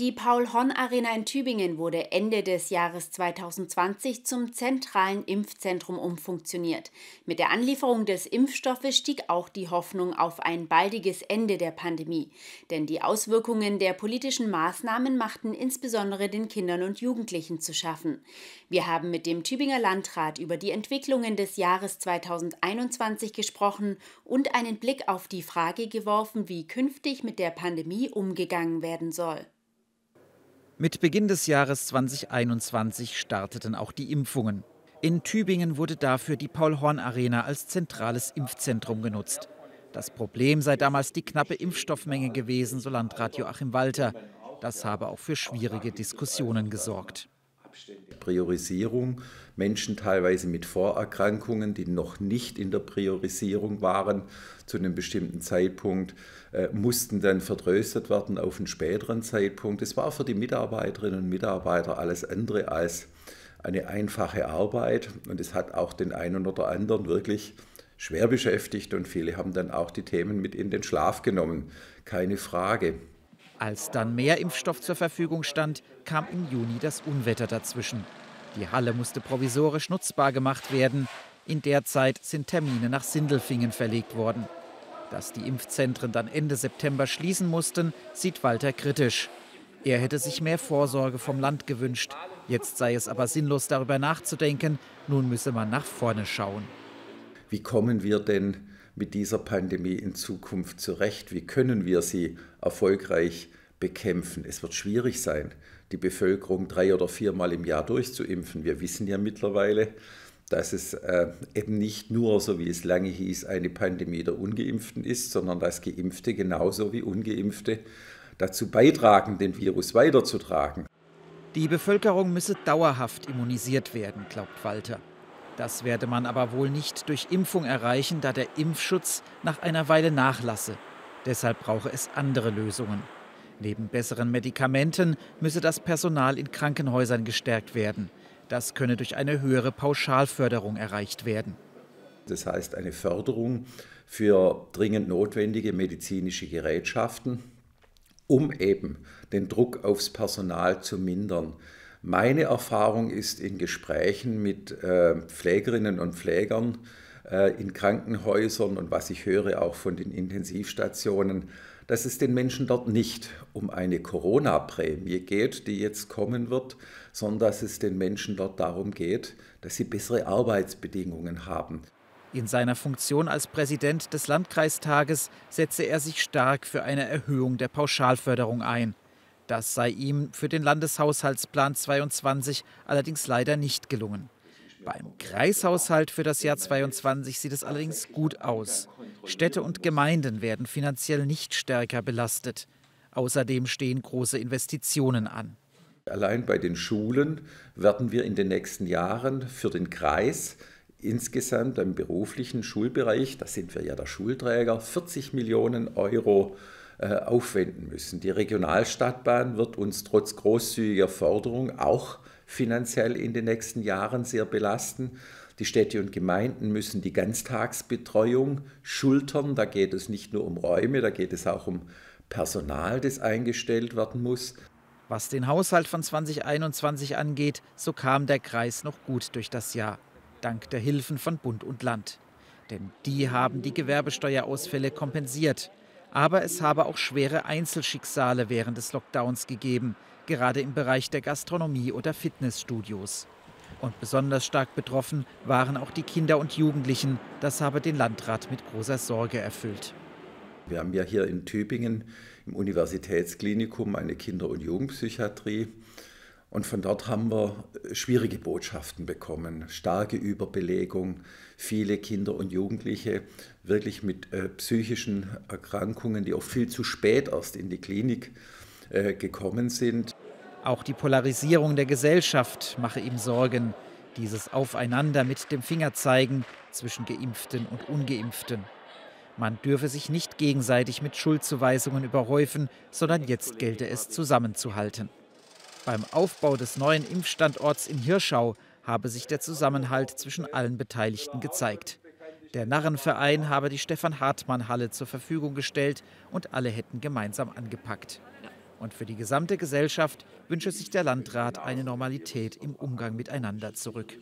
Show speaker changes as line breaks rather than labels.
Die Paul-Horn-Arena in Tübingen wurde Ende des Jahres 2020 zum zentralen Impfzentrum umfunktioniert. Mit der Anlieferung des Impfstoffes stieg auch die Hoffnung auf ein baldiges Ende der Pandemie. Denn die Auswirkungen der politischen Maßnahmen machten insbesondere den Kindern und Jugendlichen zu schaffen. Wir haben mit dem Tübinger Landrat über die Entwicklungen des Jahres 2021 gesprochen und einen Blick auf die Frage geworfen, wie künftig mit der Pandemie umgegangen werden soll.
Mit Beginn des Jahres 2021 starteten auch die Impfungen. In Tübingen wurde dafür die Paul-Horn-Arena als zentrales Impfzentrum genutzt. Das Problem sei damals die knappe Impfstoffmenge gewesen, so Landrat Joachim Walter. Das habe auch für schwierige Diskussionen gesorgt.
Priorisierung. Menschen teilweise mit Vorerkrankungen, die noch nicht in der Priorisierung waren zu einem bestimmten Zeitpunkt, äh, mussten dann vertröstet werden auf einen späteren Zeitpunkt. Es war für die Mitarbeiterinnen und Mitarbeiter alles andere als eine einfache Arbeit und es hat auch den einen oder anderen wirklich schwer beschäftigt und viele haben dann auch die Themen mit in den Schlaf genommen. Keine Frage.
Als dann mehr Impfstoff zur Verfügung stand, kam im Juni das Unwetter dazwischen. Die Halle musste provisorisch nutzbar gemacht werden. In der Zeit sind Termine nach Sindelfingen verlegt worden. Dass die Impfzentren dann Ende September schließen mussten, sieht Walter kritisch. Er hätte sich mehr Vorsorge vom Land gewünscht. Jetzt sei es aber sinnlos, darüber nachzudenken. Nun müsse man nach vorne schauen.
Wie kommen wir denn mit dieser Pandemie in Zukunft zurecht? Wie können wir sie erfolgreich bekämpfen? Es wird schwierig sein, die Bevölkerung drei oder viermal im Jahr durchzuimpfen. Wir wissen ja mittlerweile, dass es äh, eben nicht nur, so wie es lange hieß, eine Pandemie der ungeimpften ist, sondern dass geimpfte genauso wie ungeimpfte dazu beitragen, den Virus weiterzutragen.
Die Bevölkerung müsse dauerhaft immunisiert werden, glaubt Walter. Das werde man aber wohl nicht durch Impfung erreichen, da der Impfschutz nach einer Weile nachlasse. Deshalb brauche es andere Lösungen. Neben besseren Medikamenten müsse das Personal in Krankenhäusern gestärkt werden. Das könne durch eine höhere Pauschalförderung erreicht werden.
Das heißt eine Förderung für dringend notwendige medizinische Gerätschaften, um eben den Druck aufs Personal zu mindern. Meine Erfahrung ist in Gesprächen mit äh, Pflegerinnen und Pflegern äh, in Krankenhäusern und was ich höre auch von den Intensivstationen, dass es den Menschen dort nicht um eine Corona-Prämie geht, die jetzt kommen wird, sondern dass es den Menschen dort darum geht, dass sie bessere Arbeitsbedingungen haben.
In seiner Funktion als Präsident des Landkreistages setze er sich stark für eine Erhöhung der Pauschalförderung ein. Das sei ihm für den Landeshaushaltsplan 22 allerdings leider nicht gelungen. Beim Kreishaushalt für das Jahr 22 sieht es allerdings gut aus. Städte und Gemeinden werden finanziell nicht stärker belastet. Außerdem stehen große Investitionen an.
Allein bei den Schulen werden wir in den nächsten Jahren für den Kreis insgesamt im beruflichen Schulbereich, da sind wir ja der Schulträger, 40 Millionen Euro aufwenden müssen. Die Regionalstadtbahn wird uns trotz großzügiger Förderung auch finanziell in den nächsten Jahren sehr belasten. Die Städte und Gemeinden müssen die Ganztagsbetreuung schultern. Da geht es nicht nur um Räume, da geht es auch um Personal, das eingestellt werden muss.
Was den Haushalt von 2021 angeht, so kam der Kreis noch gut durch das Jahr, dank der Hilfen von Bund und Land. Denn die haben die Gewerbesteuerausfälle kompensiert. Aber es habe auch schwere Einzelschicksale während des Lockdowns gegeben, gerade im Bereich der Gastronomie oder Fitnessstudios. Und besonders stark betroffen waren auch die Kinder und Jugendlichen. Das habe den Landrat mit großer Sorge erfüllt.
Wir haben ja hier in Tübingen im Universitätsklinikum eine Kinder- und Jugendpsychiatrie. Und von dort haben wir schwierige Botschaften bekommen. Starke Überbelegung, viele Kinder und Jugendliche wirklich mit äh, psychischen Erkrankungen, die auch viel zu spät erst in die Klinik äh, gekommen sind.
Auch die Polarisierung der Gesellschaft mache ihm Sorgen. Dieses Aufeinander mit dem Fingerzeigen zwischen Geimpften und Ungeimpften. Man dürfe sich nicht gegenseitig mit Schuldzuweisungen überhäufen, sondern jetzt gelte es zusammenzuhalten. Beim Aufbau des neuen Impfstandorts in Hirschau habe sich der Zusammenhalt zwischen allen Beteiligten gezeigt. Der Narrenverein habe die Stefan Hartmann Halle zur Verfügung gestellt und alle hätten gemeinsam angepackt. Und für die gesamte Gesellschaft wünsche sich der Landrat eine Normalität im Umgang miteinander zurück.